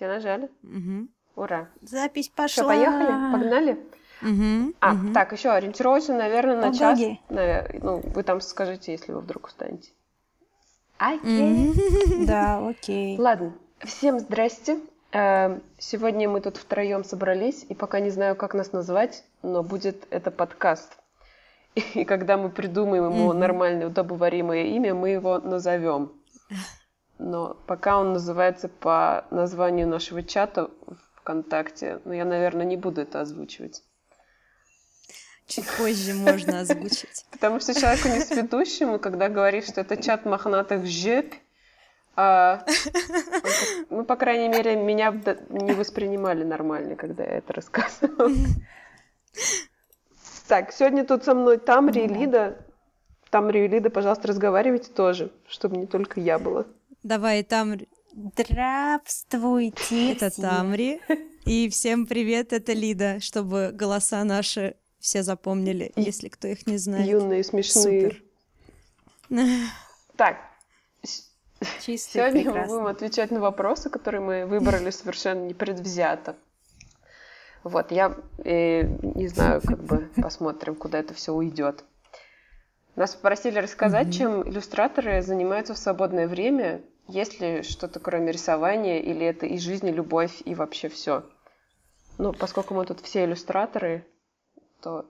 Все нажали? Угу. Ура. Запись пошла. поехали? Погнали? Угу. А, так, еще ориентировочно, наверное, на час. Погоди. Навер- Ну, вы там скажите, если вы вдруг устанете. Окей. Да, окей. Ладно, всем здрасте. Э, Сегодня мы тут втроем собрались, и пока не знаю, как нас назвать, но будет это подкаст. И когда мы придумаем ему нормальное, удобоваримое имя, мы его назовем. Но пока он называется по названию нашего чата ВКонтакте, но я, наверное, не буду это озвучивать. Чуть позже можно озвучить. Потому что человеку не сведущему, когда говоришь, что это чат мохнатых жеп, а, ну, по крайней мере, меня не воспринимали нормально, когда я это рассказывала. Так, сегодня тут со мной Тамри и Лида. Тамри и Лида, пожалуйста, разговаривайте тоже, чтобы не только я была. Давай, Тамри. Здравствуйте. Это. Тамри. И всем привет, это Лида, чтобы голоса наши все запомнили, если кто их не знает. Юные, смешные. Супер. Так, Чистый, сегодня мы прекрасный. будем отвечать на вопросы, которые мы выбрали совершенно непредвзято. Вот, я э, не знаю, как бы посмотрим, куда это все уйдет. Нас попросили рассказать, чем иллюстраторы занимаются в свободное время, есть ли что-то кроме рисования, или это и жизнь, и любовь, и вообще все. Ну, поскольку мы тут все иллюстраторы, то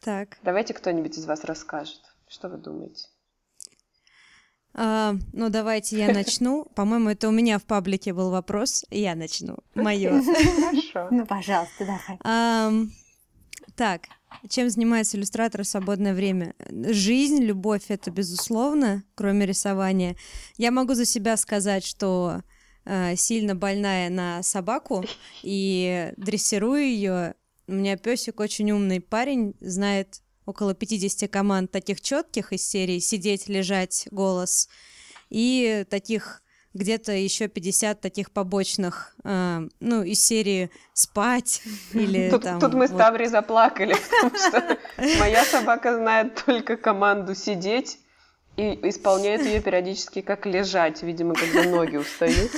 Так, давайте кто-нибудь из вас расскажет. Что вы думаете? а, ну давайте я начну. По-моему, это у меня в паблике был вопрос. Я начну. Мое. Хорошо. Ну, пожалуйста, давай. Так, чем занимается иллюстратор в свободное время? Жизнь, любовь это безусловно, кроме рисования. Я могу за себя сказать, что э, сильно больная на собаку и дрессирую ее. У меня песик очень умный парень, знает около 50 команд таких четких из серии сидеть, лежать, голос и таких где-то еще 50 таких побочных, э, ну, из серии спать или Тут, там... тут мы с вот. Таврей заплакали, потому что моя собака знает только команду сидеть и исполняет ее периодически как лежать, видимо, когда ноги устают.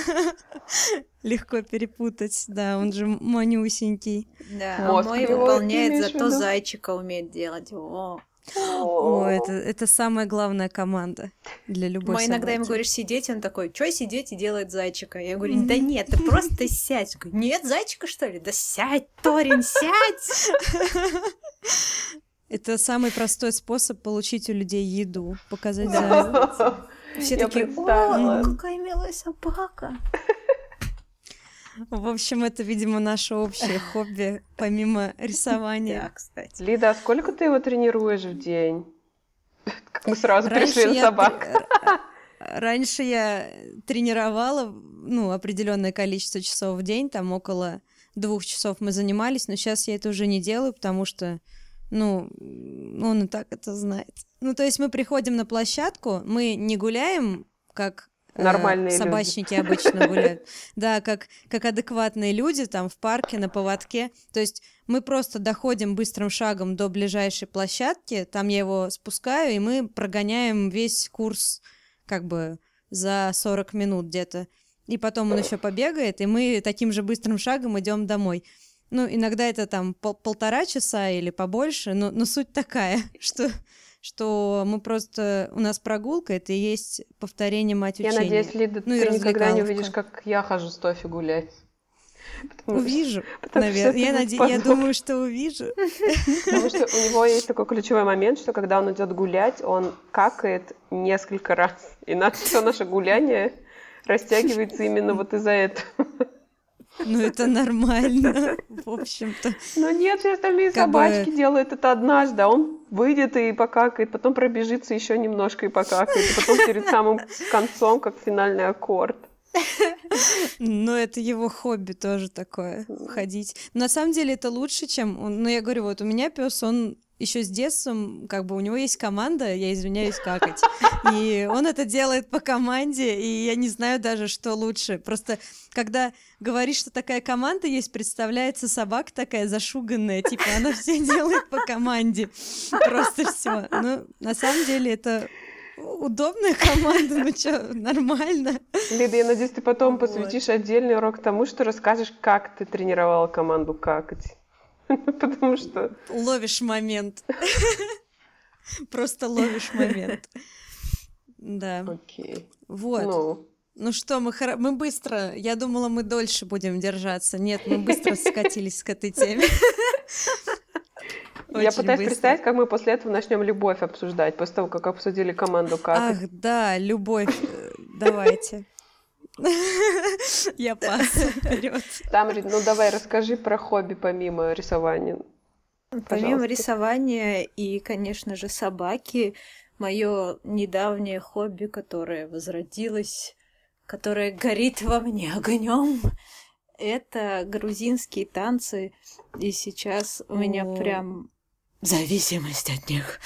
Легко перепутать, да, он же манюсенький. Да, Мозг а мой его выполняет, зато виду? зайчика умеет делать. О. О, это, это самая главная команда для любой Мы иногда ему говоришь сидеть, он такой, что сидеть и делает зайчика? Я говорю, да нет, ты просто сядь. Нет, зайчика что ли? Да сядь, Торин, сядь! Это самый простой способ получить у людей еду, показать Да. Все Я такие, о, какая милая собака. В общем, это, видимо, наше общее хобби, помимо Да, рисования. кстати. Лида, а сколько ты его тренируешь в день? Как мы сразу Раньше пришли на собак. Раньше я тренировала, ну, определенное количество часов в день, там около двух часов мы занимались, но сейчас я это уже не делаю, потому что, ну, он и так это знает. Ну, то есть мы приходим на площадку, мы не гуляем, как э, Нормальные люди. собачники обычно гуляют. Да, как, как адекватные люди там в парке, на поводке. То есть мы просто доходим быстрым шагом до ближайшей площадки, там я его спускаю, и мы прогоняем весь курс как бы за 40 минут где-то. И потом он еще побегает, и мы таким же быстрым шагом идем домой. Ну, иногда это там пол- полтора часа или побольше, но, но суть такая, что, что мы просто... У нас прогулка, это и есть повторение мать Я учения. надеюсь, Лида, Ну ты никогда не увидишь, как я хожу с Тофи гулять. Потому Увижу, потому что наверное. Я, наде- я думаю, что увижу. Потому что у него есть такой ключевой момент, что когда он идет гулять, он какает несколько раз. И на все наше гуляние растягивается именно вот из-за этого. Ну, это нормально, в общем-то. Но нет, все остальные Как бы- собачки делают это однажды, а он выйдет и покакает, потом пробежится еще немножко и покакает, и потом перед самым концом, как финальный аккорд. Но это его хобби тоже такое, ходить. На самом деле это лучше, чем... он- Ну, я говорю, вот у меня пес, он еще с детства, как бы у него есть команда, я извиняюсь, какать. И он это делает по команде, и я не знаю даже, что лучше. Просто когда говоришь, что такая команда есть, представляется собака такая зашуганная, типа она все делает по команде. Просто все. Ну, на самом деле это удобная команда, ну что, нормально. Лида, я надеюсь, ты потом Вот. посвятишь отдельный урок тому, что расскажешь, как ты тренировала команду какать. Потому что... Ловишь момент. Просто ловишь момент. Да. Окей. Вот. Ну, Ну что, мы, хоро- мы быстро, я думала, мы дольше будем держаться. Нет, мы быстро скатились к этой теме. я Очень пытаюсь быстро. представить, как мы после этого начнем любовь обсуждать, после того, как обсудили команду какать. Ах, да, любовь. э, Давайте. Я пас. Вперед. Тамри, ну давай расскажи про хобби помимо рисования. Помимо Пожалуйста. рисования и, конечно же, собаки, мое недавнее хобби, которое возродилось, которое горит во мне огнем, это грузинские танцы. И сейчас у меня О. прям зависимость от них.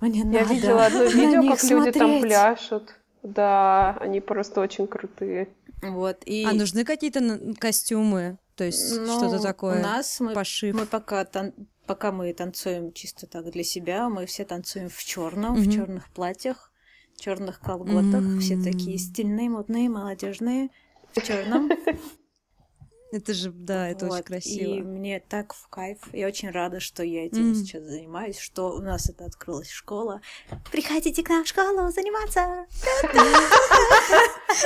Мне Я надо видела одно видео, как люди там смотреть. пляшут. Да, они просто очень крутые. Вот, и А нужны какие-то костюмы? То есть ну, что-то такое? У нас мы Пошив. Мы пока, тан- пока мы танцуем чисто так для себя, мы все танцуем в черном, в Мгм. черных платьях, черных колготах, все М. такие стильные, модные, молодежные, в черном. Это же, да, это очень Вот, И красиво. мне так в кайф. Я очень рада, что я этим Мгм. сейчас занимаюсь, что у нас это открылась школа. Приходите к нам в школу заниматься.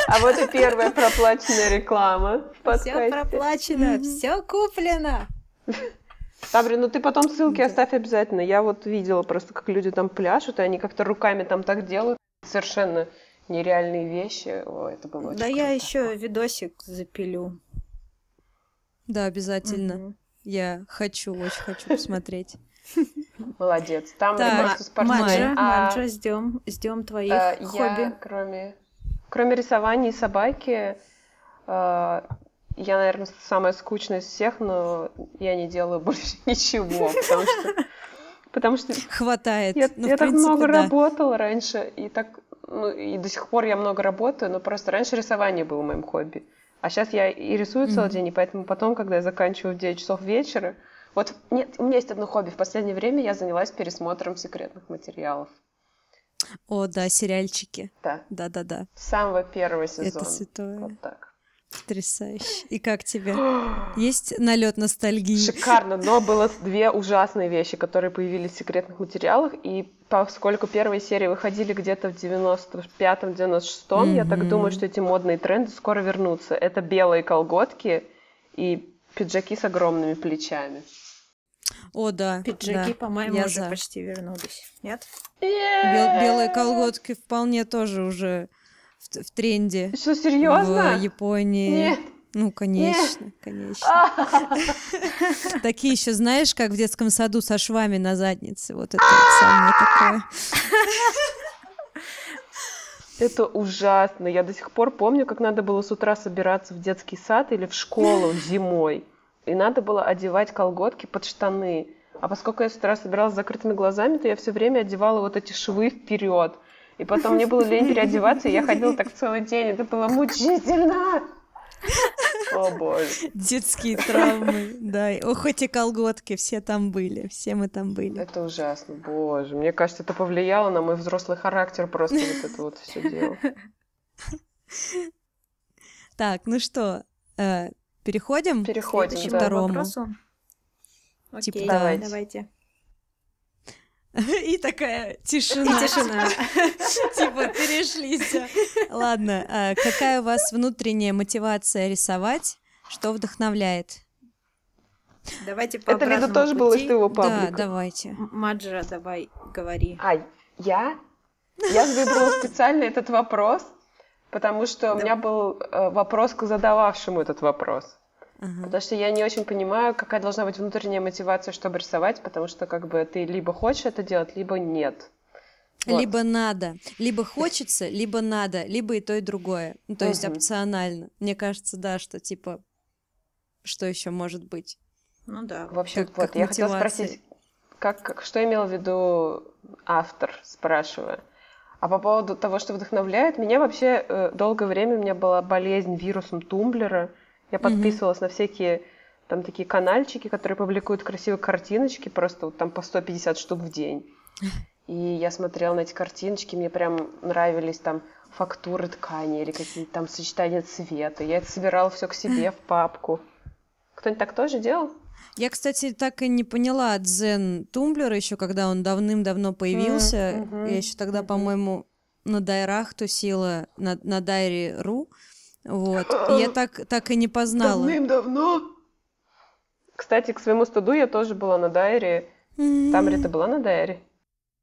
А вот и первая проплаченная реклама в Все проплачено, все куплено. Табри, ну ты потом ссылки оставь обязательно. Я вот видела просто, как люди там пляшут, и они как-то руками там так делают. Совершенно нереальные вещи. О, это было очень Да я еще видосик запилю. Да, обязательно. Мгм. Я хочу, очень хочу посмотреть. Молодец. Там Так, просто спортсмен. Маджа, А, Маджа, ждем, ждем твоих э, хобби. Я, кроме, кроме рисования и собаки, э, я, наверное, самая скучная из всех, но я не делаю больше ничего, потому что, потому что Хватает. Я, Ну, я так принципе, много да. работала раньше, и так, ну, и до сих пор я много работаю, но просто раньше рисование было моим хобби. А сейчас я и рисую целый Мгм. день, и поэтому потом, когда я заканчиваю в 9 часов вечера, вот нет, у меня есть одно хобби. В последнее время я занялась пересмотром секретных материалов. О, да, сериальчики. Да, Да-да-да. с самого первого сезона. Это святое. Вот так. Потрясающе. И как тебе? Есть налет ностальгии? Шикарно, но было две ужасные вещи, которые появились в секретных материалах, и поскольку первые серии выходили где-то в 95-96, я так думаю, что эти модные тренды скоро вернутся. Это белые колготки и пиджаки с огромными плечами. О, да. Пиджаки, да. по-моему, уже за. почти вернулись. Нет? Бел- белые колготки вполне тоже уже в, тренде. Что, серьезно? В Японии. Нет. Ну, конечно, конечно. А, Такие еще, знаешь, как в детском саду со швами на заднице. Вот это самое такое. Это ужасно. Я до сих пор помню, как надо было с утра собираться в детский сад или в школу зимой. И надо было одевать колготки под штаны. А поскольку я с утра собиралась с закрытыми глазами, то я все время одевала вот эти швы вперед. И потом мне было лень переодеваться, и я ходила так целый день. Это было мучительно. О боже. Детские травмы, да. Ох, эти колготки, все там были, все мы там были. Это ужасно, боже. Мне кажется, это повлияло на мой взрослый характер просто вот это вот все дело. Так, ну что, э, переходим? Переходим, Следующему да. второму. вопросу. Типа, Окей, давайте. давайте. И такая И тишина. тишина. Типа перешли всё. Ладно, а какая у вас внутренняя мотивация рисовать? Что вдохновляет? Давайте по Это обратному тоже было из твоего Да, паблика. давайте. М- Маджа, давай, говори. А, я? Я выбрала специально этот вопрос, потому что у Да. меня был э, вопрос к задававшему этот вопрос. Ага. Потому что я не очень понимаю, какая должна быть внутренняя мотивация, чтобы рисовать, потому что как бы ты либо хочешь это делать, либо нет. Вот. Либо надо, либо хочется, либо надо, либо и то, и другое. Ну, то есть Мгм. опционально. Мне кажется, да, что типа, что еще может быть? Ну да. В общем, Как- вот, как я хотела мотивация. спросить, как, как- что имел в виду автор, спрашивая. А по поводу того, что вдохновляет, меня вообще э, долгое время у меня была болезнь вирусом тумблера. Я подписывалась на всякие там такие канальчики, которые публикуют красивые картиночки, просто вот там по 150 штук в день. И я смотрела на эти картиночки, мне прям нравились там фактуры ткани или какие-то там сочетания цвета. Я это собирала все к себе в папку. Кто-нибудь так тоже делал? Я, кстати, так и не поняла дзен тумблера еще, когда он давным-давно появился. Mm-hmm. Я еще тогда, mm-hmm. по-моему, на дайрах тусила, на, на дайре.ру. Вот. И я так, так и не познала. Давным-давно? Кстати, к своему студу я тоже была на дайре. Mm-hmm. Тамри, ты была на дайре?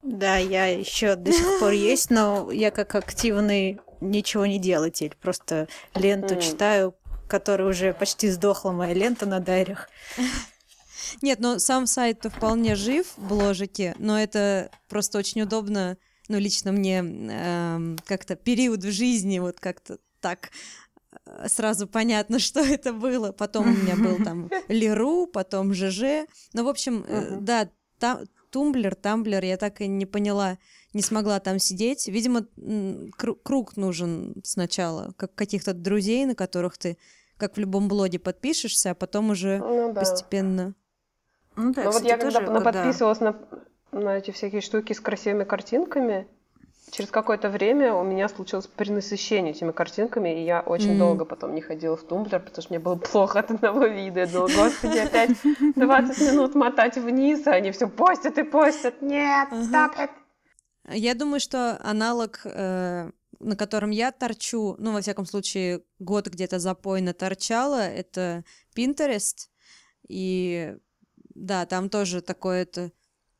Да, я еще до сих пор есть, но я как активный ничего не делатель. Просто ленту mm. читаю, которая уже почти сдохла, моя лента на дайрях. Нет, ну сам сайт-то вполне жив в бложике, но это просто очень удобно, ну лично мне э, как-то период в жизни вот как-то так сразу понятно, что это было. Потом у меня был там Леру, потом ЖЖ. Ну, в общем, э, да, там, Тумблер, Тамблер, я так и не поняла, не смогла там сидеть. Видимо, круг нужен сначала, как каких-то друзей, на которых ты, как в любом блоге, подпишешься, а потом уже ну, да. постепенно. Ну, да, ну вот я когда, когда подписывалась на, на эти всякие штуки с красивыми картинками, через какое-то время у меня случилось перенасыщение этими картинками, и я очень mm. долго потом не ходила в тумблер, потому что мне было плохо от одного вида. Я думала, господи, опять 20 минут мотать вниз, а они все постят и постят. Нет, stop it. Я думаю, что аналог, э, на котором я торчу, ну, во всяком случае, год где-то запойно торчала, это Pinterest. И да, там тоже такое-то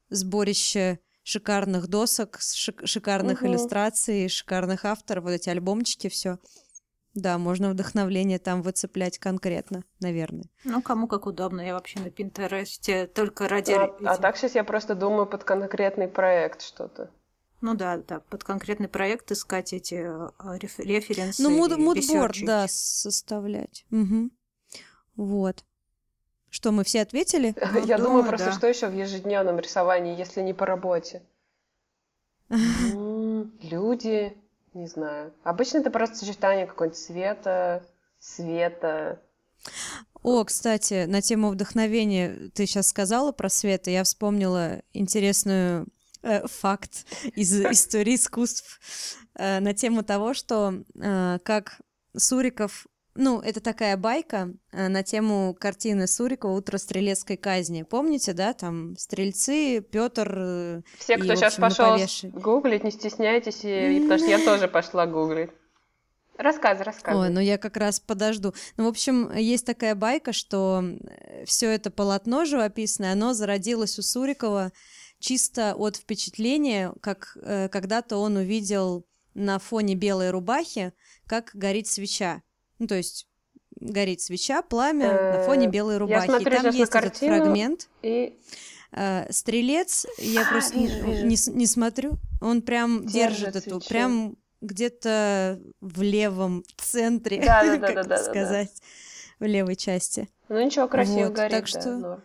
сборище шикарных досок, шик- шикарных угу. иллюстраций, шикарных авторов, вот эти альбомчики, все. Да, можно вдохновление там выцеплять конкретно, наверное. Ну, кому как удобно. Я вообще на Пинтересте только ради... А, а так сейчас я просто думаю под конкретный проект что-то. Ну да, да, под конкретный проект искать эти э, реф- референсы. Ну, муд- мудборд, да, составлять. Угу. Вот. Что, мы все ответили? Ну, Я думаю, просто да. что еще в ежедневном рисовании, если не по работе? Люди, не знаю. Обычно это просто сочетание какого-нибудь цвета, света. О, кстати, на тему вдохновения ты сейчас сказала про свет, и я вспомнила интересную э, факт из истории искусств э, на тему того, что э, как Суриков ну, это такая байка э, на тему картины Сурикова «Утро стрелецкой казни». Помните, да, там стрельцы, Петр. Э, Все, кто и, сейчас пошел гуглить, не стесняйтесь, и, потому что я тоже пошла гуглить. Рассказывай, рассказывай. Ой, ну я как раз подожду. Ну, в общем, есть такая байка, что э, все это полотно живописное, оно зародилось у Сурикова чисто от впечатления, как э, когда-то он увидел на фоне белой рубахи, как горит свеча. Ну, то есть горит свеча, пламя на фоне э, белой рубахи. Я смотрю и там есть этот фрагмент. И... Э, стрелец, я а, просто вижу, вижу. Не, не смотрю, он прям держит, держит эту, прям где-то в левом центре, да, да, как да, да, сказать, да, да. в левой части. Ну ничего, красиво вот, горит, так что, да,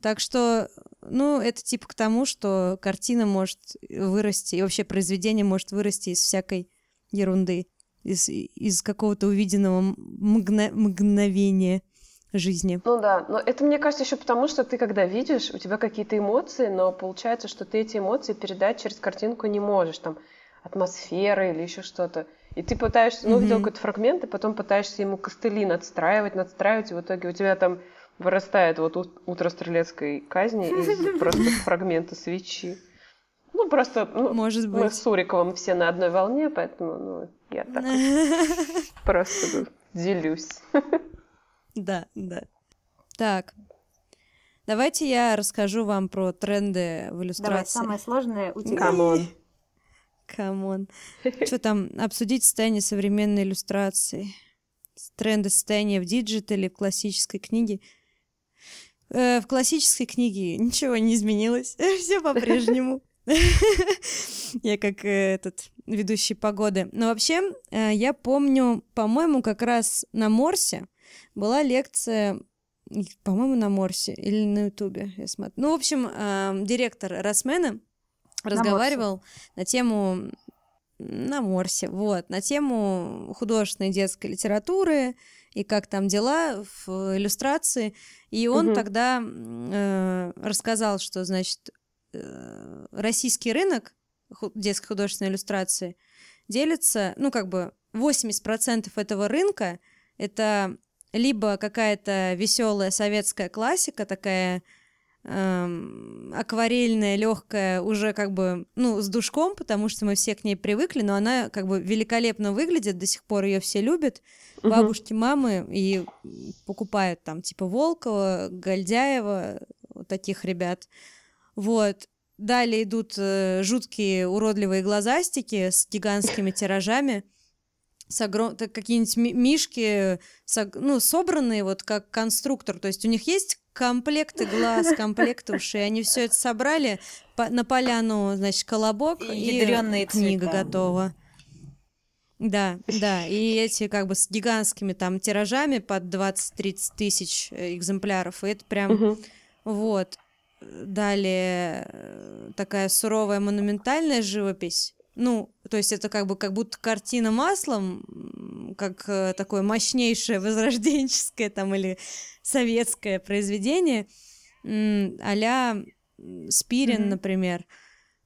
так что, ну, это типа к тому, что картина может вырасти, и вообще произведение может вырасти из всякой ерунды из, из какого-то увиденного мгно- мгновения жизни. Ну да, но это мне кажется еще потому, что ты когда видишь, у тебя какие-то эмоции, но получается, что ты эти эмоции передать через картинку не можешь, там атмосфера или еще что-то. И ты пытаешься, ну, mm-hmm. видел какой-то фрагмент, и потом пытаешься ему костыли надстраивать, надстраивать, и в итоге у тебя там вырастает вот утро стрелецкой казни из просто фрагмента свечи. Ну, просто ну, Может быть. мы с Суриковым все на одной волне, поэтому ну, я так просто делюсь. Да, да. Так, давайте я расскажу вам про тренды в иллюстрации. Давай, самое сложное у тебя. Come on. Come on. Что там, обсудить состояние современной иллюстрации. Тренды состояния в диджитале, в классической книге. Э, в классической книге ничего не изменилось. Все по-прежнему. Я как э, этот ведущий погоды. Но вообще, э, я помню, по-моему, как раз на Морсе была лекция, по-моему, на Морсе или на Ютубе, я смотрю. Ну, в общем, э, директор Росмена разговаривал на, на тему на Морсе, вот, на тему художественной детской литературы и как там дела в иллюстрации. И он угу. тогда э, рассказал, что, значит, российский рынок детской художественной иллюстрации делится, ну, как бы 80% этого рынка это либо какая-то веселая советская классика, такая эм, акварельная, легкая, уже как бы, ну, с душком, потому что мы все к ней привыкли, но она как бы великолепно выглядит, до сих пор ее все любят, угу. бабушки, мамы, и покупают там типа Волкова, Гольдяева, вот таких ребят. Вот. Далее идут э, жуткие уродливые глазастики с гигантскими тиражами с огром... какие-нибудь мишки, с... ну, собранные вот как конструктор, то есть у них есть комплекты глаз, комплекты ушей, они все это собрали по... на поляну, значит, колобок, и, и книга цвета. готова. Да, да, и эти как бы с гигантскими там тиражами под 20-30 тысяч э, экземпляров, и это прям, угу. вот. Далее э, такая суровая монументальная живопись, ну, то есть это как бы как будто картина маслом, как э, такое мощнейшее возрожденческое там или советское произведение, а-ля Спирин, mm-hmm. например.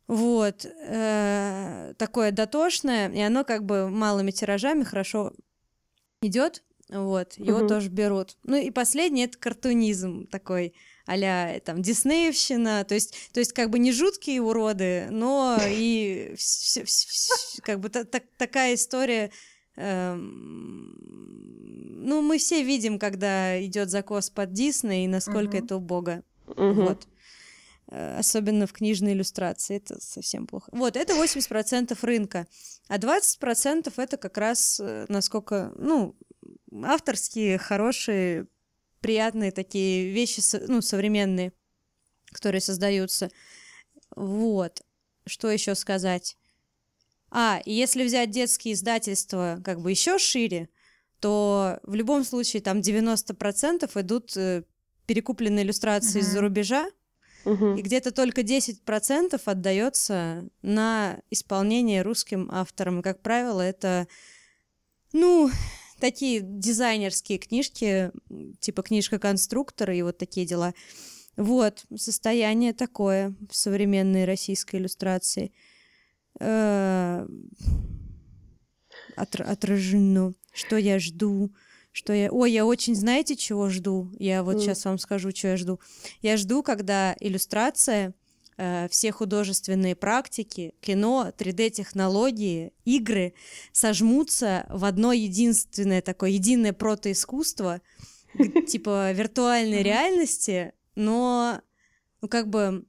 Вот. Э, такое дотошное, и оно как бы малыми тиражами хорошо идет. Вот, его mm-hmm. тоже берут. Ну и последний это картунизм такой а там Диснеевщина, то есть, то есть как бы не жуткие уроды, но и как бы такая история эм, ну, мы все видим, когда идет закос под Дисней, и насколько uh-huh. это убого. Uh-huh. Вот. Э, особенно в книжной иллюстрации. Это совсем плохо. Вот, это 80% рынка. А 20% это как раз э, насколько, ну, авторские, хорошие приятные такие вещи, ну, современные, которые создаются. Вот. Что еще сказать? А, и если взять детские издательства как бы еще шире, то в любом случае там 90% идут э, перекупленные иллюстрации uh-huh. из-за рубежа, uh-huh. и где-то только 10% отдается на исполнение русским авторам. И, как правило, это, ну, такие дизайнерские книжки, типа книжка конструктора и вот такие дела. Вот, состояние такое в современной российской иллюстрации. Э, отражено. Что я жду? Что я... Ой, я очень, знаете, чего жду? Я вот mm. сейчас вам скажу, что я жду. Я жду, когда иллюстрация все художественные практики, кино, 3D-технологии, игры сожмутся в одно единственное такое, единое протоискусство, типа виртуальной реальности, но ну, как бы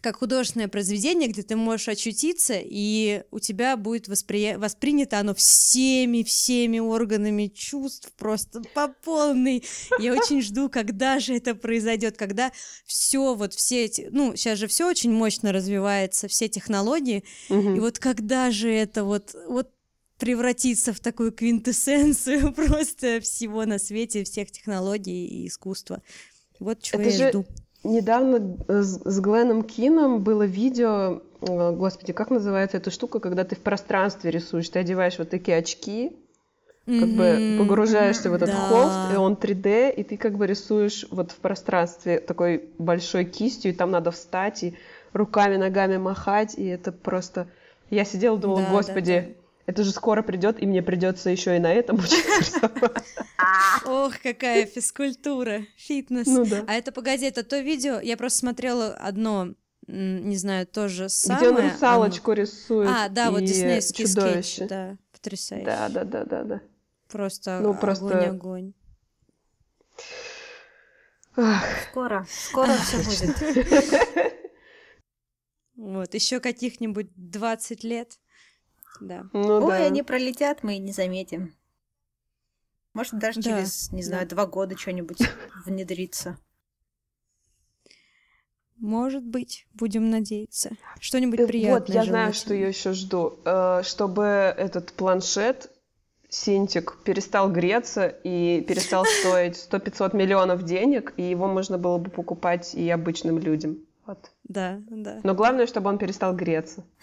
как художественное произведение, где ты можешь очутиться, и у тебя будет воспри... воспринято оно всеми, всеми органами чувств просто по полной. Я очень жду, когда же это произойдет, когда все вот все эти, ну, сейчас же все очень мощно развивается, все технологии, угу. и вот когда же это вот, вот превратиться в такую квинтэссенцию просто всего на свете, всех технологий и искусства. Вот чего это я же... жду недавно с, с Гленном Кином было видео, э, господи, как называется эта штука, когда ты в пространстве рисуешь, ты одеваешь вот такие очки, как mm-hmm. бы погружаешься в этот да. холст, и он 3D, и ты как бы рисуешь вот в пространстве такой большой кистью, и там надо встать и руками, ногами махать, и это просто... Я сидела, думала, да, господи, это же скоро придет, и мне придется еще и на этом учиться Ох, какая физкультура, фитнес. Ну да. А это, погоди, это то видео, я просто смотрела одно, не знаю, тоже самое. Где он русалочку рисует А, да, вот диснеевский скетч, да, потрясающе. Да, да, да, да, да. Просто ну, просто... огонь, огонь. Скоро, скоро все будет. Вот, еще каких-нибудь 20 лет. Да. Ну, Ой, да. они пролетят, мы и не заметим. Может, даже да. через, не знаю, да. два года что-нибудь внедрится. Может быть, будем надеяться. Что-нибудь э, приятное. Вот, я знаю, что я еще жду. Э, чтобы этот планшет Синтик перестал греться и перестал стоить 100-500 миллионов денег, и его можно было бы покупать и обычным людям. Вот. Да, да. Но главное, чтобы он перестал греться.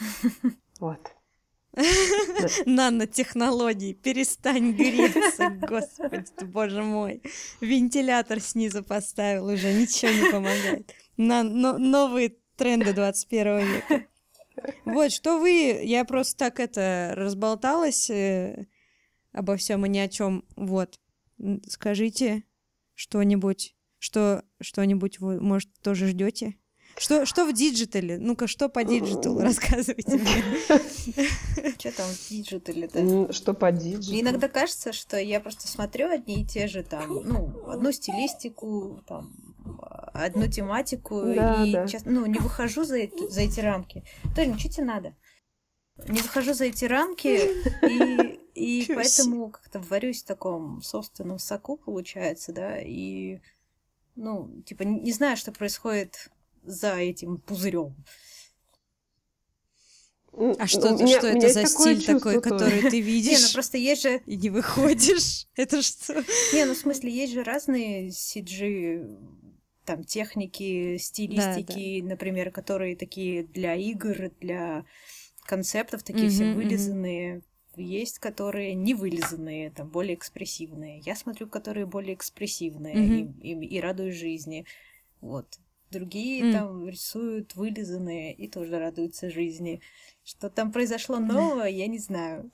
Вот. Нанотехнологии, перестань греться, господи боже мой. Вентилятор снизу поставил уже, ничего не помогает. На, но, новые тренды 21 века. Вот, что вы... Я просто так это разболталась э, обо всем и ни о чем. Вот. Скажите что-нибудь, что что-нибудь вы, может, тоже ждете? Что, что в диджитале? Ну-ка, что по диджиталу? Рассказывайте мне. Что там в диджитале-то? Что по диджиталу? Иногда кажется, что я просто смотрю одни и те же там, ну, одну стилистику, там, одну тематику, Да, и да. честно, ну, не выхожу за, эти- за эти рамки. Тоже ничего тебе надо. Не выхожу за эти рамки, и, и Чё поэтому как-то варюсь в таком собственном соку, получается, да, и, ну, типа, не не знаю, что происходит за этим пузырем. А что, меня- что это за стиль такой, тоже. который ты Не, ну видишь просто есть же и не выходишь? Это что? Не, ну в смысле, есть же разные CG, там, техники, стилистики, например, которые такие для игр, для концептов, такие все Мгм, мгм. вылизанные. Есть, которые не вылизанные, там, более экспрессивные. Я смотрю, которые более экспрессивные Мгм. и, и, и радуюсь жизни. Вот. Другие М. там рисуют вылизанные и тоже радуются жизни. Что там произошло нового, я не знаю.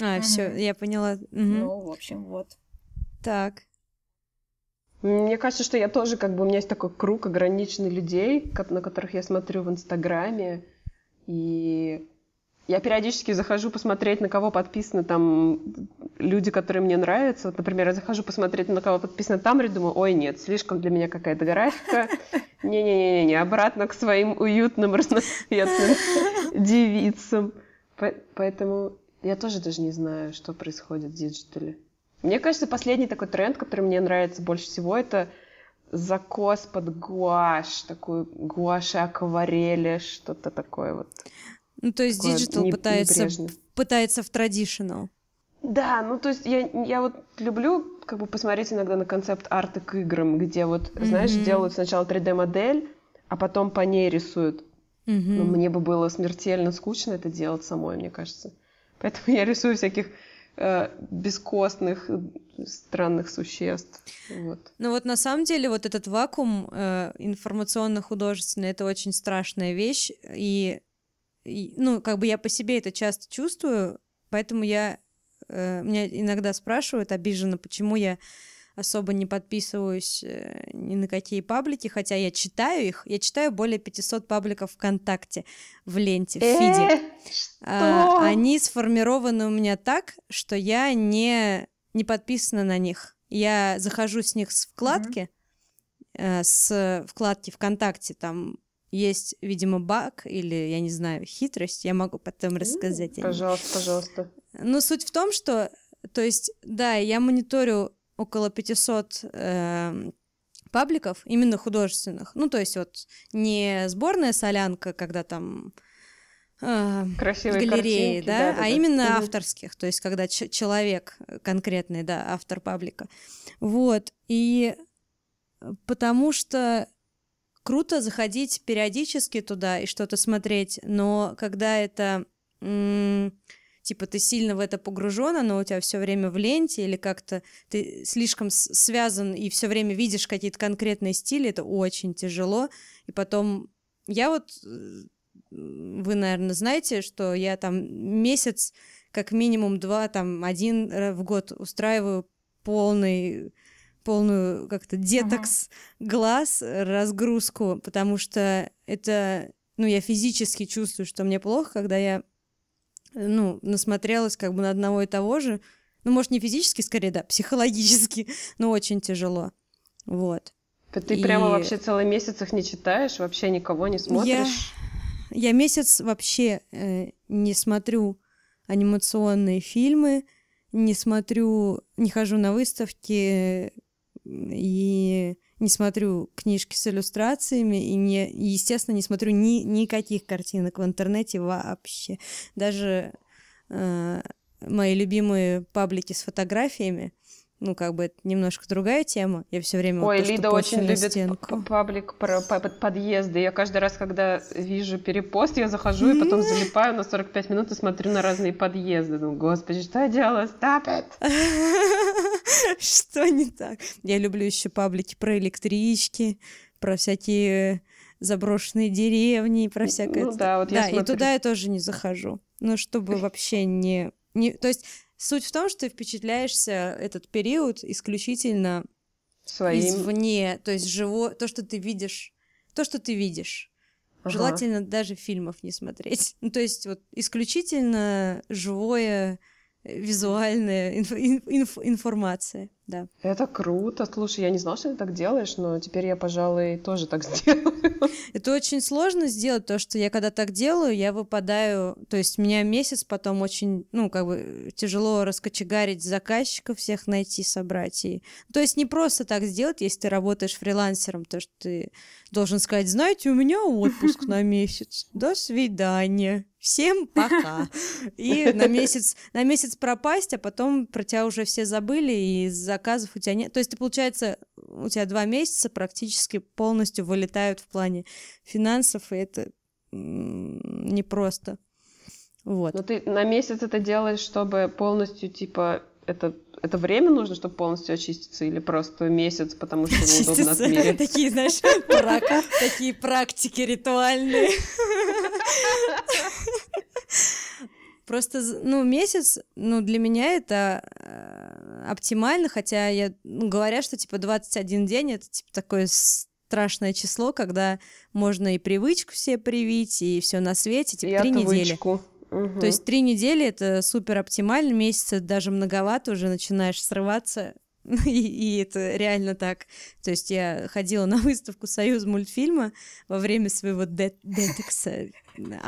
А, все, Мгм. я поняла. Мгм. Ну, в общем, вот. Так. Мне кажется, что я тоже, как бы, у меня есть такой круг ограниченный людей, на которых я смотрю в Инстаграме, и я периодически захожу посмотреть, на кого подписаны там люди, которые мне нравятся. Вот, например, я захожу посмотреть, на кого подписано Тамри, думаю, ой, нет, слишком для меня какая-то графика. Не-не-не, обратно к своим уютным, разноцветным девицам. По- Поэтому я тоже даже не знаю, что происходит в диджитале. Мне кажется, последний такой тренд, который мне нравится больше всего, это закос под гуашь, такую гуашь и акварели, что-то такое вот. Ну, то есть диджитал пытается, пытается в традиционал. Да, ну то есть я, я вот люблю как бы посмотреть иногда на концепт арты к играм, где вот, знаешь, Мгм. делают сначала 3D-модель, а потом по ней рисуют. Мгм. Но мне бы было смертельно скучно это делать самой, мне кажется. Поэтому я рисую всяких э, бескостных, странных существ. Вот. Ну вот на самом деле вот этот вакуум э, информационно-художественный это очень страшная вещь и, ну как бы я по себе это часто чувствую, поэтому я э, меня иногда спрашивают обиженно, почему я особо не подписываюсь э, ни на какие паблики, хотя я читаю их, я читаю более 500 пабликов ВКонтакте в ленте, в фиде. Э, А, они сформированы у меня так, что я не, не подписана на них. Я захожу с них с вкладки, э, с вкладки ВКонтакте, там есть, видимо, баг или, я не знаю, хитрость, я могу потом рассказать. Пожалуйста, пожалуйста. Но суть в том, что, то есть, да, я мониторю около 500 эм, пабликов, именно художественных. Ну, то есть вот не сборная солянка, когда там э, Красивые галереи, картинки, да, да-да-да. а именно Мгм. авторских, то есть когда человек конкретный, да, автор паблика. Вот, и потому что круто заходить периодически туда и что-то смотреть, но когда это м, типа ты сильно в это погружен, оно у тебя все время в ленте или как-то ты слишком связан и все время видишь какие-то конкретные стили, это очень тяжело. И потом я вот э, вы, наверное, знаете, что я там месяц, как минимум два, там один ра- в год устраиваю полный полную как-то детокс глаз, э, разгрузку, потому что это, ну, я физически чувствую, что мне плохо, когда я, ну, насмотрелась как бы на одного и того же, ну, может, не физически, скорее, да, психологически, но очень тяжело, вот. Ты И- прямо вообще целый месяц их не читаешь, вообще никого не смотришь? Я месяц вообще э, не смотрю анимационные фильмы, не смотрю, не хожу на выставки и не смотрю книжки с иллюстрациями и, не, и, естественно, не смотрю ни, никаких картинок в интернете вообще. Даже э, мои любимые паблики с фотографиями, ну, как бы это немножко другая тема. Я все время вот Ой, то, что Лида очень любит стенку. паблик про по- под- подъезды. Я каждый раз, когда вижу перепост, я захожу и потом залипаю на 45 минут и смотрю на разные подъезды. Думаю, господи, что я делаю? Stop it! Что не так? Я люблю еще паблики про электрички, про всякие заброшенные деревни, про всякое... Ну да, вот я Да, и туда я тоже не захожу. Ну, чтобы вообще не... не... То есть суть в том, что ты впечатляешься этот период исключительно Своим... извне, то есть живо... то, что ты видишь, то, что ты видишь. Ага. Желательно даже фильмов не смотреть. Ну, то есть вот исключительно живое, э, визуальная инф- ин- инф- информация, да. Это круто. Слушай, я не знала, что ты так делаешь, но теперь я, пожалуй, тоже так сделаю. Это очень сложно сделать, то, что я когда так делаю, я выпадаю, то есть меня месяц потом очень, ну, как бы тяжело раскочегарить заказчиков, всех найти, собрать. И... То есть не просто так сделать, если ты работаешь фрилансером, то, что ты должен сказать, знаете, у меня отпуск на месяц, до свидания, всем пока. И на месяц, на месяц пропасть, а потом про тебя уже все забыли, и заказов у тебя нет. То есть, ты, получается, у тебя два месяца практически полностью вылетают в плане финансов, и это непросто. Вот. Но ты на месяц это делаешь, чтобы полностью, типа, это, это время нужно, чтобы полностью очиститься, или просто месяц, потому что неудобно отмерить? Такие, знаешь, такие практики ритуальные. Просто, ну, месяц, ну, для меня это э, оптимально, хотя я, ну, говорят, что, типа, 21 день — это, типа, такое страшное число, когда можно и привычку себе привить, и все на свете, типа, три недели. Мгм. То есть три недели это супер оптимально, месяца даже многовато, уже начинаешь срываться, и, и это реально так. То есть я ходила на выставку Союз мультфильма во время своего де-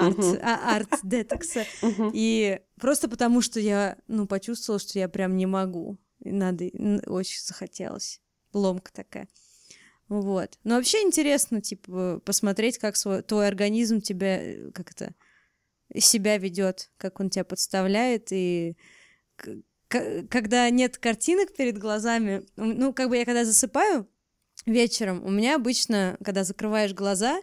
Мгм. а- арт-детокса, Мгм. и просто потому, что я, ну, почувствовала, что я прям не могу. Надо, очень захотелось. Ломка такая. Вот. Но вообще интересно, типа, посмотреть, как свой, твой организм тебя, э, как это, себя ведет, как он тебя подставляет, и когда нет картинок перед глазами, ну, как бы я когда засыпаю вечером, у меня обычно, когда закрываешь глаза,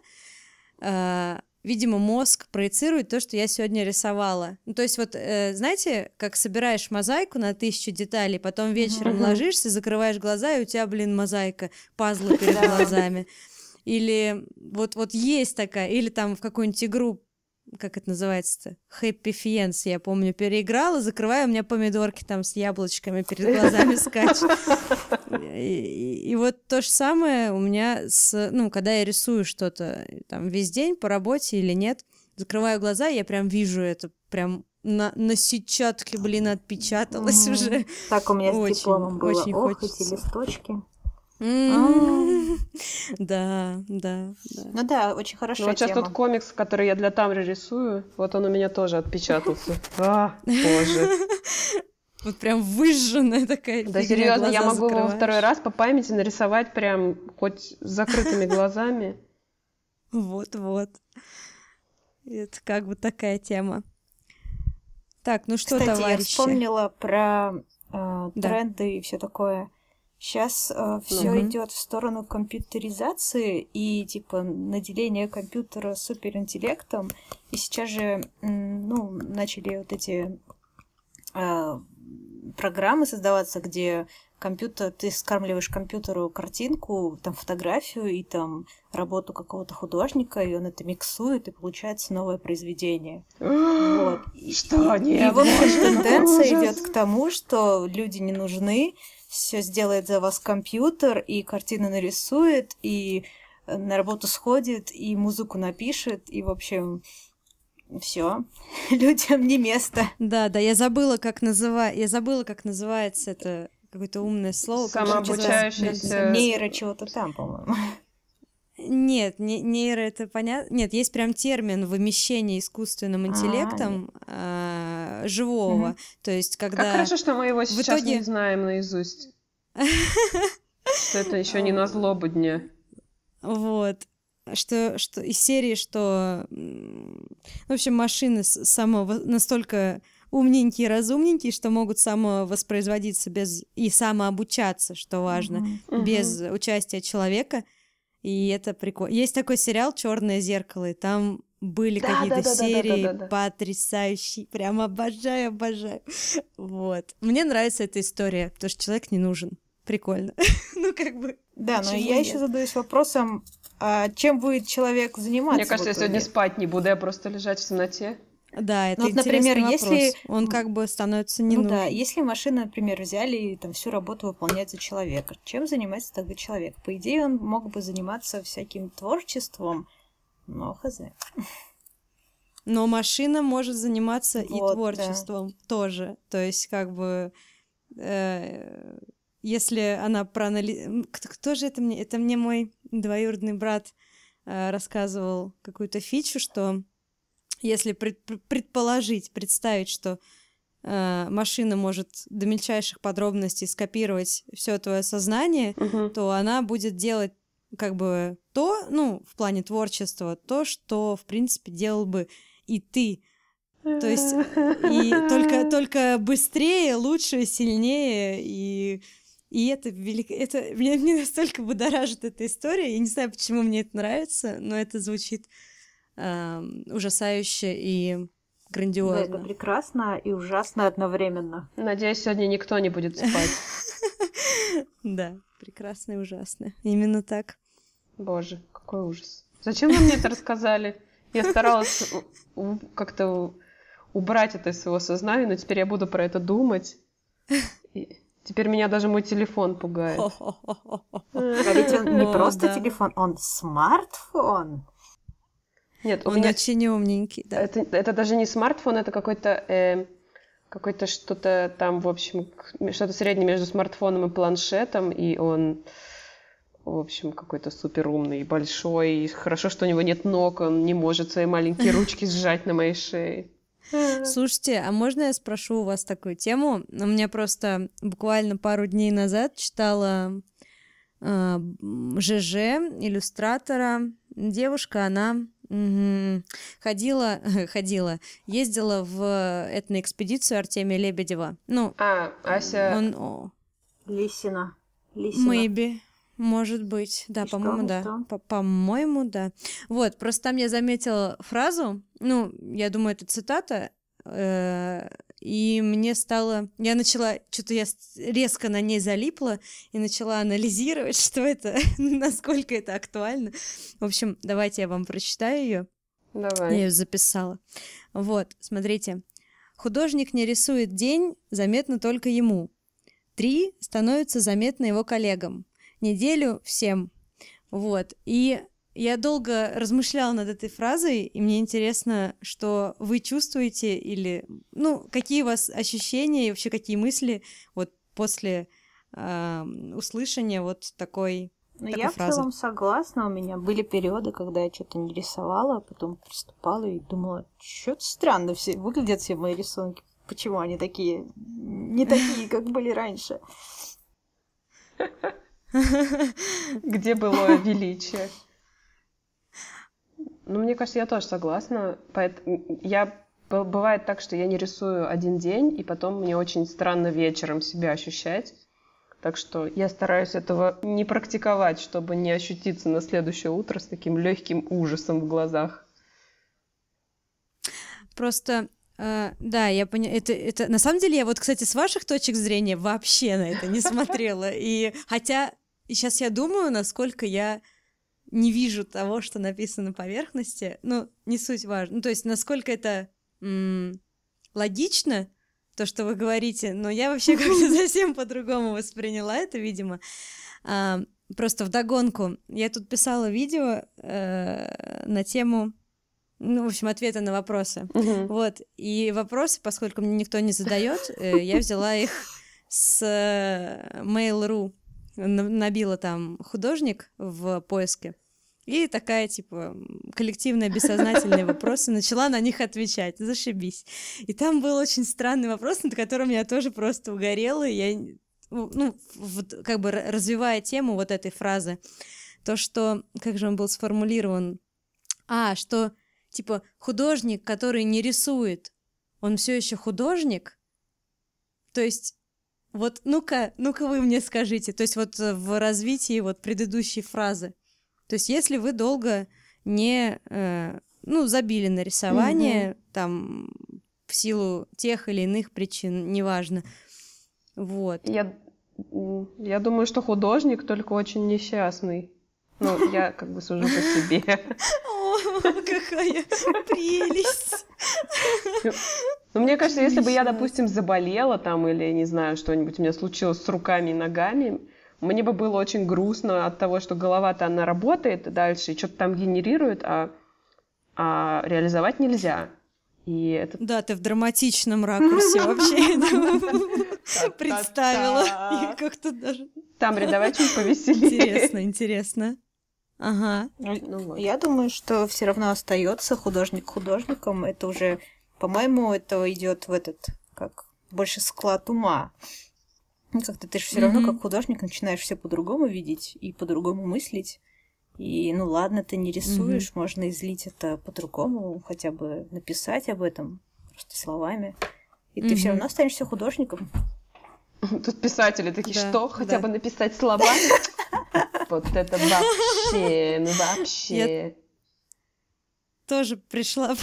а, видимо, мозг проецирует то, что я сегодня рисовала. Ну, то есть вот, э, знаете, как собираешь мозаику на тысячу деталей, потом вечером Мгм. ложишься, закрываешь глаза, и у тебя, блин, мозаика, пазлы перед глазами. Или вот, вот есть такая, или там в какую-нибудь игру как это называется-то? Happy Fiends, я помню, переиграла, закрываю, у меня помидорки там с яблочками перед глазами скачут. И, и- и вот то же самое у меня с, ну, когда я рисую что-то там весь день по работе или нет, закрываю глаза, я прям вижу это, прям на, на сетчатке, блин, отпечаталось уже. Так у меня Очень, с дипломом было. очень Ох, хочется. эти листочки. Да, да, да. Ну да, очень Ну, хорошая вот сейчас тот комикс, который я для Тамры рисую, вот он у меня тоже отпечатался. А, боже. Вот прям выжженная такая Да серьезно, я могу его второй раз по памяти нарисовать прям хоть с закрытыми глазами. Вот-вот. Это как бы такая тема. Так, ну что, Кстати, я товарищи? вспомнила про э, Да. тренды и все такое. Сейчас все Мгм. идет в сторону компьютеризации и типа наделения компьютера суперинтеллектом. И сейчас же ну, начали вот эти э, программы создаваться, где компьютер, ты скармливаешь компьютеру картинку, там фотографию и там работу какого-то художника, и он это миксует, и получается новое произведение. Вот. И- Что? и, Нет, и, в общем, боже, тенденция идет к тому, что люди не нужны, все сделает за вас компьютер, и картины нарисует, и э, на работу сходит, и музыку напишет, и, в общем, все. Людям не место. Да, да, я забыла, как называть, я забыла, как называется это какое-то умное слово. Э, Нейро чего-то там, по-моему. Нет, не, нейро это понятно. Нет, есть прям термин вымещение искусственным А, интеллектом а, живого. Мгм. То есть, Как когда хорошо, что мы его сейчас итоге- не знаем наизусть. Что это еще не на злобу дня. Вот. Что, что из серии, что, в общем, машины самого настолько умненькие, разумненькие, что могут самовоспроизводиться без и самообучаться, что важно. Мгм. без участия человека. И это прикольно. Есть такой сериал Черное зеркало, и там были Да, какие-то да, да, да, да, серии да, да, да. потрясающие. Прям обожаю, обожаю. Вот. Мне нравится эта история, потому что человек не нужен. Прикольно. Ну, как бы. Да, но я еще задаюсь вопросом, А чем будет человек заниматься? Мне кажется, я сегодня спать не буду, я просто лежать в темноте. Да, это ну, вот, например, вопрос. если он как бы становится не ну, нужен. да, если машина, например, взяли и там всю работу выполняет за человека, чем занимается тогда человек? По идее, он мог бы заниматься всяким творчеством, но хз. Но машина может заниматься вот, и творчеством да. тоже. То есть, как бы, э, если она проанализирует... Кто, кто же это мне? Это мне мой двоюродный брат э, рассказывал какую-то фичу, что если пред, предположить, представить, что э, машина может до мельчайших подробностей скопировать все твое сознание, угу. то она будет делать как бы то, ну, в плане творчества, то, что, в принципе, делал бы и ты. То есть и только, только быстрее, лучше, сильнее, и, и это велико... Это меня, меня настолько будоражит эта история. Я не знаю, почему мне это нравится, но это звучит э, ужасающе и грандиозно. Да, это прекрасно и ужасно одновременно. Надеюсь, сегодня никто не будет спать. Да, прекрасно и ужасно. Именно так. Боже, какой ужас. Зачем вы мне это рассказали? Я старалась как-то убрать это из своего сознания, но теперь я буду про это думать. И теперь меня даже мой телефон пугает. А ведь он не просто телефон, он смартфон. Нет, он меня... очень умненький, да. Это, это даже не смартфон, это какой-то э, какой-то что-то там, в общем, что-то среднее между смартфоном и планшетом, и он в общем, какой-то супер умный, большой. И хорошо, что у него нет ног, он не может свои маленькие ручки сжать на моей шее. Слушайте, а можно я спрошу у вас такую тему? У меня просто буквально пару дней назад читала э, ЖЖ, иллюстратора. Девушка, она угу, ходила, ходила, ездила в этноэкспедицию Артемия Лебедева. Ну, а, Ася... Он, о. Лисина. Лисина. Maybe. Может быть, да, по-моему, да. По-моему, да. Вот, просто там я заметила фразу, ну, я думаю, это цитата, э, и мне стало... Я начала... Что-то я резко на ней залипла и начала анализировать, что это, насколько это актуально. В общем, давайте я вам прочитаю ее. Давай. Я ее записала. Вот, смотрите. Художник не рисует день, заметно только ему. Три становится заметно его коллегам неделю всем. Вот. И я долго размышляла над этой фразой, и мне интересно, что вы чувствуете или, ну, какие у вас ощущения и вообще какие мысли вот после э, услышания вот такой ну, я фразы. в целом согласна. У меня были периоды, когда я что-то не рисовала, а потом приступала и думала, что-то странно все выглядят все мои рисунки. Почему они такие, не такие, как были раньше? Где было величие? Ну, мне кажется, я тоже согласна. Я бывает так, что я не рисую один день, и потом мне очень странно вечером себя ощущать. Так что я стараюсь этого не практиковать, чтобы не ощутиться на следующее утро с таким легким ужасом в глазах. Просто Uh, да, я поняла. Это, это на самом деле я вот, кстати, с ваших точек зрения вообще на это не смотрела. И хотя сейчас я думаю, насколько я не вижу того, что написано на поверхности. Ну, не суть важно. Ну, то есть, насколько это м- логично, то, что вы говорите, но я вообще как-то совсем по-другому восприняла это, видимо. А, просто вдогонку. Я тут писала видео э, на тему ну, в общем, ответы на вопросы. Вот. И вопросы, поскольку мне никто не задает, э, я взяла их с э, Mail.ru набила там художник в поиске, и такая, типа, коллективная бессознательные вопросы, начала на них отвечать. Зашибись. И там был очень странный вопрос, над которым я тоже просто угорела. Я, ну, вот, как бы развивая тему вот этой фразы, то, что, как же он был сформулирован, а, что, типа, художник, который не рисует, он все еще художник, то есть вот ну-ка, ну-ка вы мне скажите, то есть вот э, в развитии вот предыдущей фразы. То есть если вы долго не, э, ну, забили на рисование, угу. там, в силу тех или иных причин, неважно, вот. Я, я думаю, что художник только очень несчастный. Ну, я как бы сужу по себе. О, какая прелесть! Ну, мне кажется, если бы я, допустим, заболела там или, не знаю, что-нибудь у меня случилось с руками и ногами, мне бы было очень грустно от того, что голова-то она работает дальше и что-то там генерирует, а, а реализовать нельзя. И это... Да, ты в драматичном ракурсе вообще представила. Как-то даже... Там рядовая чуть повеселее. Интересно, интересно. Ага. Ну, ну, вот. Я думаю, что все равно остается художник художником. Это уже, по-моему, это идет в этот, как больше склад ума. Ну, как-то ты же все mm-hmm. равно как художник начинаешь все по-другому видеть и по-другому мыслить. И ну ладно, ты не рисуешь, mm-hmm. можно излить это по-другому, хотя бы написать об этом просто словами. И mm-hmm. ты все равно останешься художником. Тут писатели такие, да, что? Хотя да. бы написать словами? Вот это вообще, ну вообще. Тоже пришла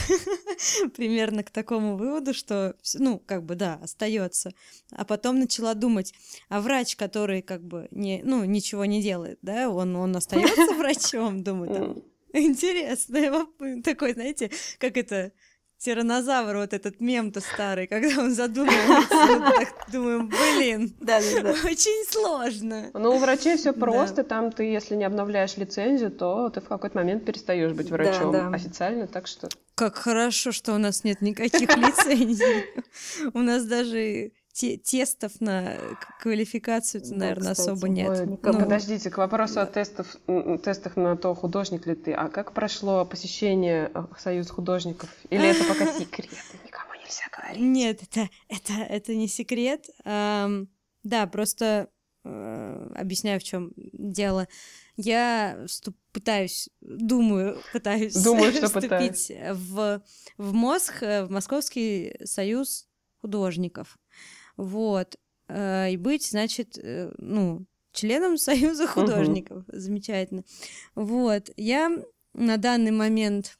примерно к такому выводу, что, ну, как бы, да, остается. А потом начала думать, а врач, который, как бы, не, ну, ничего не делает, да, он, он остается врачом, думаю, интересно, такой, знаете, как это, тиранозавр, вот этот мем-то старый, когда он задумывается, так думаем, блин, очень сложно. Ну, у врачей все просто, там ты, если не обновляешь лицензию, то ты в какой-то момент перестаешь быть врачом официально, так что... Как хорошо, что у нас нет никаких лицензий. У нас даже те тестов на квалификацию, да, наверное, кстати, особо нет. Ой, ну, подождите, к вопросу да. о тестов, тестах на то, художник ли ты. А как прошло посещение э, Союза художников? Или это пока секрет? Никому нельзя говорить. Нет, это, это, это не секрет. Эм, да, просто э, объясняю, в чем дело. Я вступ, пытаюсь, думаю, пытаюсь думаю, что вступить пытаюсь. в, в МОСХ, э, в Московский союз художников. Вот. Э, и быть, значит, э, ну, членом Союза художников. Угу. Замечательно. Вот. Я на данный момент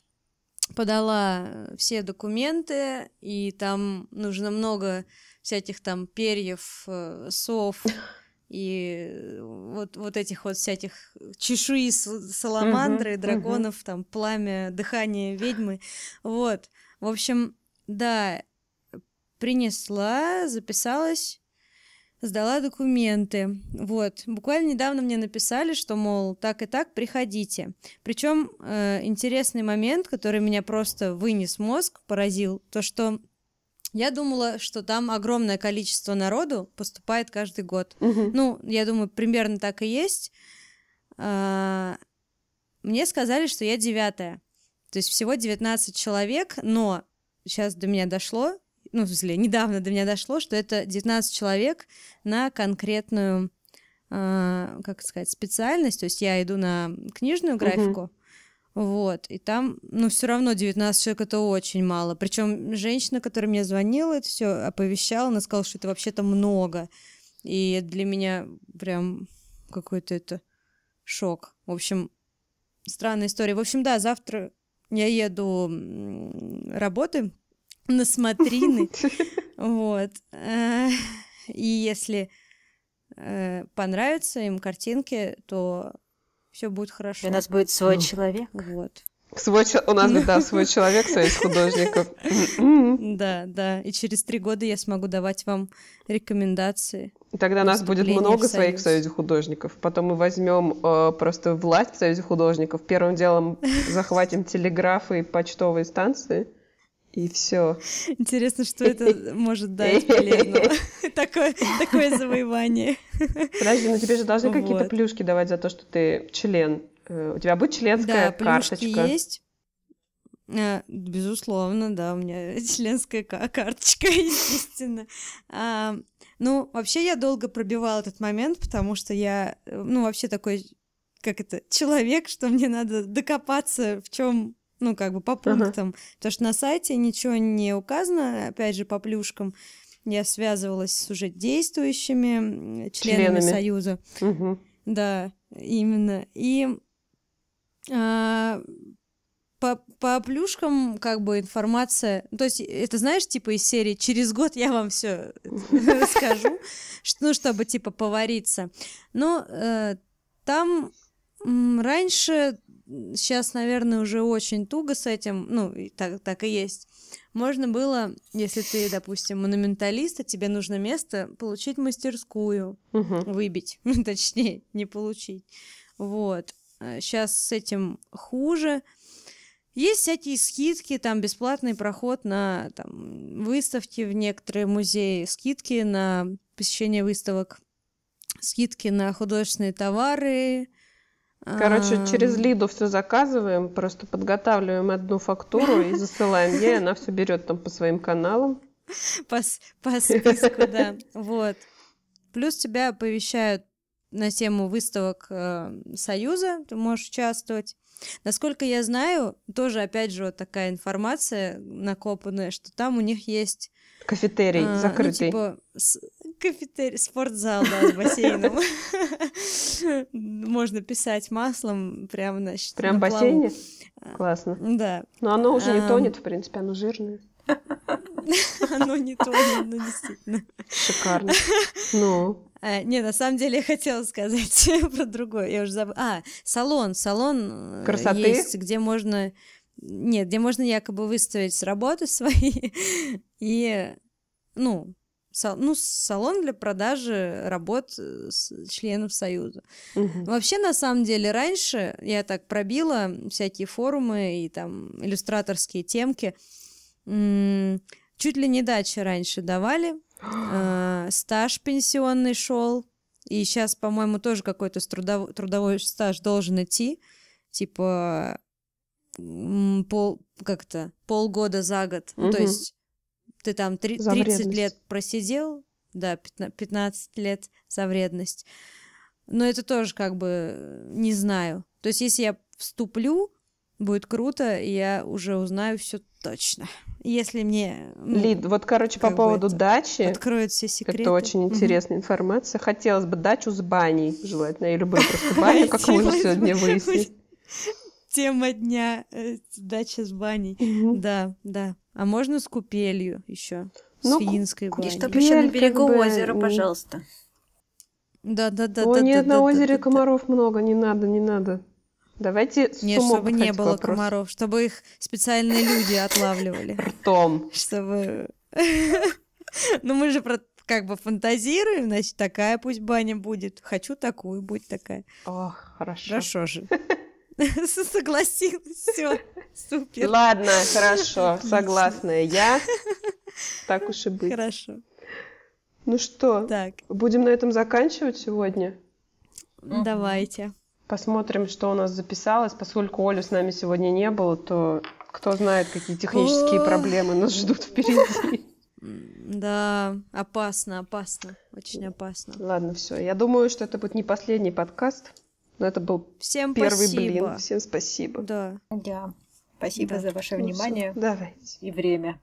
подала все документы, и там нужно много всяких там перьев, э, сов и вот, вот этих вот всяких чешуи саламандры, uh-huh, драконов, uh-huh. там пламя, дыхание ведьмы. Вот. В общем, да, принесла, записалась, сдала документы. Вот. Буквально недавно мне написали, что, мол, так и так, приходите. Причем э, интересный момент, который меня просто вынес мозг, поразил, то, что я думала, что там огромное количество народу поступает каждый год. Угу. Ну, я думаю, примерно так и есть. А, мне сказали, что я девятая. То есть всего 19 человек, но сейчас до меня дошло, ну, в смысле, недавно до меня дошло, что это 19 человек на конкретную, э, как сказать, специальность. То есть я иду на книжную графику, угу. Вот, и там, ну, все равно 19 человек это очень мало. Причем женщина, которая мне звонила, это все оповещала, она сказала, что это вообще-то много. И для меня прям какой-то это шок. В общем, странная история. В общем, да, завтра я еду работы на смотрины. Вот. Э, и если э, понравятся им картинки, то все будет хорошо. У нас будет свой ну, человек. Вот. Свой, у нас, да, свой человек, союз художников. Да, да. И через три года я смогу давать вам рекомендации. Тогда нас будет много в своих в Союзе художников. Потом мы возьмем э, просто власть в Союзе художников. Первым делом захватим телеграфы и почтовые станции. И все. Интересно, что это может дать полезного. Такое, такое завоевание. Подожди, но тебе же должны вот. какие-то плюшки давать за то, что ты член. Э, у тебя будет членская да, карточка? есть. А, безусловно, да, у меня членская карточка, естественно. А, ну, вообще я долго пробивала этот момент, потому что я, э, ну, вообще такой, как это, человек, что мне надо докопаться, в чем ну, как бы по пунктам. Uh-huh. Потому что на сайте ничего не указано, опять же, по плюшкам. Я связывалась с уже действующими членами, членами. Союза. Uh-huh. Да, именно. И а, по, по плюшкам как бы информация, то есть это знаешь, типа из серии через год я вам все скажу, ну чтобы типа повариться. Но э, там Раньше, сейчас, наверное, уже очень туго с этим, ну, так, так и есть. Можно было, если ты, допустим, монументалист, а тебе нужно место, получить мастерскую, Мгм. выбить, точнее, не получить. Вот. Сейчас с этим хуже. Есть всякие скидки, там бесплатный проход на там, выставки в некоторые музеи, скидки на посещение выставок, скидки на художественные товары. Короче, через Лиду все заказываем, просто подготавливаем одну фактуру и засылаем ей, она все берет там по своим каналам. По, по списку, да. Вот. Плюс тебя оповещают на тему выставок э, Союза, ты можешь участвовать. Насколько я знаю, тоже, опять же, вот такая информация накопанная, что там у них есть Кафетерий ну, закрытый. типа, с- кафетерий, спортзал, да, с бассейном. Можно писать маслом прямо, значит, Прям в на бассейне? Классно. Да, Но оно уже не тонет, в принципе, оно жирное. оно не тонет, но действительно. Шикарно. Ну, А, не, на самом деле я хотела сказать про другое. Я уже забыла. А, салон. Салон э, Красоты? есть, где можно... Нет, где можно якобы выставить работы свои. И, ну, ну, салон для продажи работ э, членов Союза. мгм. Вообще, на самом деле, раньше я так пробила всякие форумы и там иллюстраторские темки. Чуть ли не дачи раньше давали. э, Стаж пенсионный шел. И сейчас, по-моему, тоже какой-то трудов- трудовой стаж должен идти. Типа пол, как-то полгода за год. Ну, То есть ты там три- За 30 вредность. лет просидел, да, пятна- 15 лет за вредность. Но это тоже как бы э, не знаю. То есть если я вступлю, будет круто, и я уже узнаю все точно. Если мне ну, Лид, вот, короче, по поводу это дачи, откроют все секреты. это очень интересная информация. Хотелось бы дачу с баней, желательно. Я люблю просто баню, как мы уже сегодня выяснили. Тема дня э, дача с баней. Да, да. А можно с купелью еще. С Ну, финской И баней. чтоб еще на как берегу бы, озера, пожалуйста. Да, да, да. О, да, нет, да, на да, озере да, да. комаров много, не надо, не надо. Давайте с Нет, чтобы не было вопросу. комаров, чтобы их специальные люди отлавливали. Ртом. Чтобы... Ну, мы же про как бы фантазируем, значит, такая пусть баня будет. Хочу такую, будь такая. О, хорошо. Хорошо же. Согласилась, все, супер, Ладно, хорошо, согласна я. Так уж и быть. хорошо. Ну что, Так, будем на этом заканчивать сегодня? Давайте. Посмотрим, что у нас записалось. Поскольку Оли с нами сегодня не было, то кто знает, какие технические проблемы нас ждут впереди. Да, опасно, опасно, очень опасно. Ладно, все. Я думаю, что это будет не последний подкаст, но это был Всем первый спасибо. блин. Всем спасибо. Да. Да. Спасибо Да. за ваше Ну внимание Давайте. и время.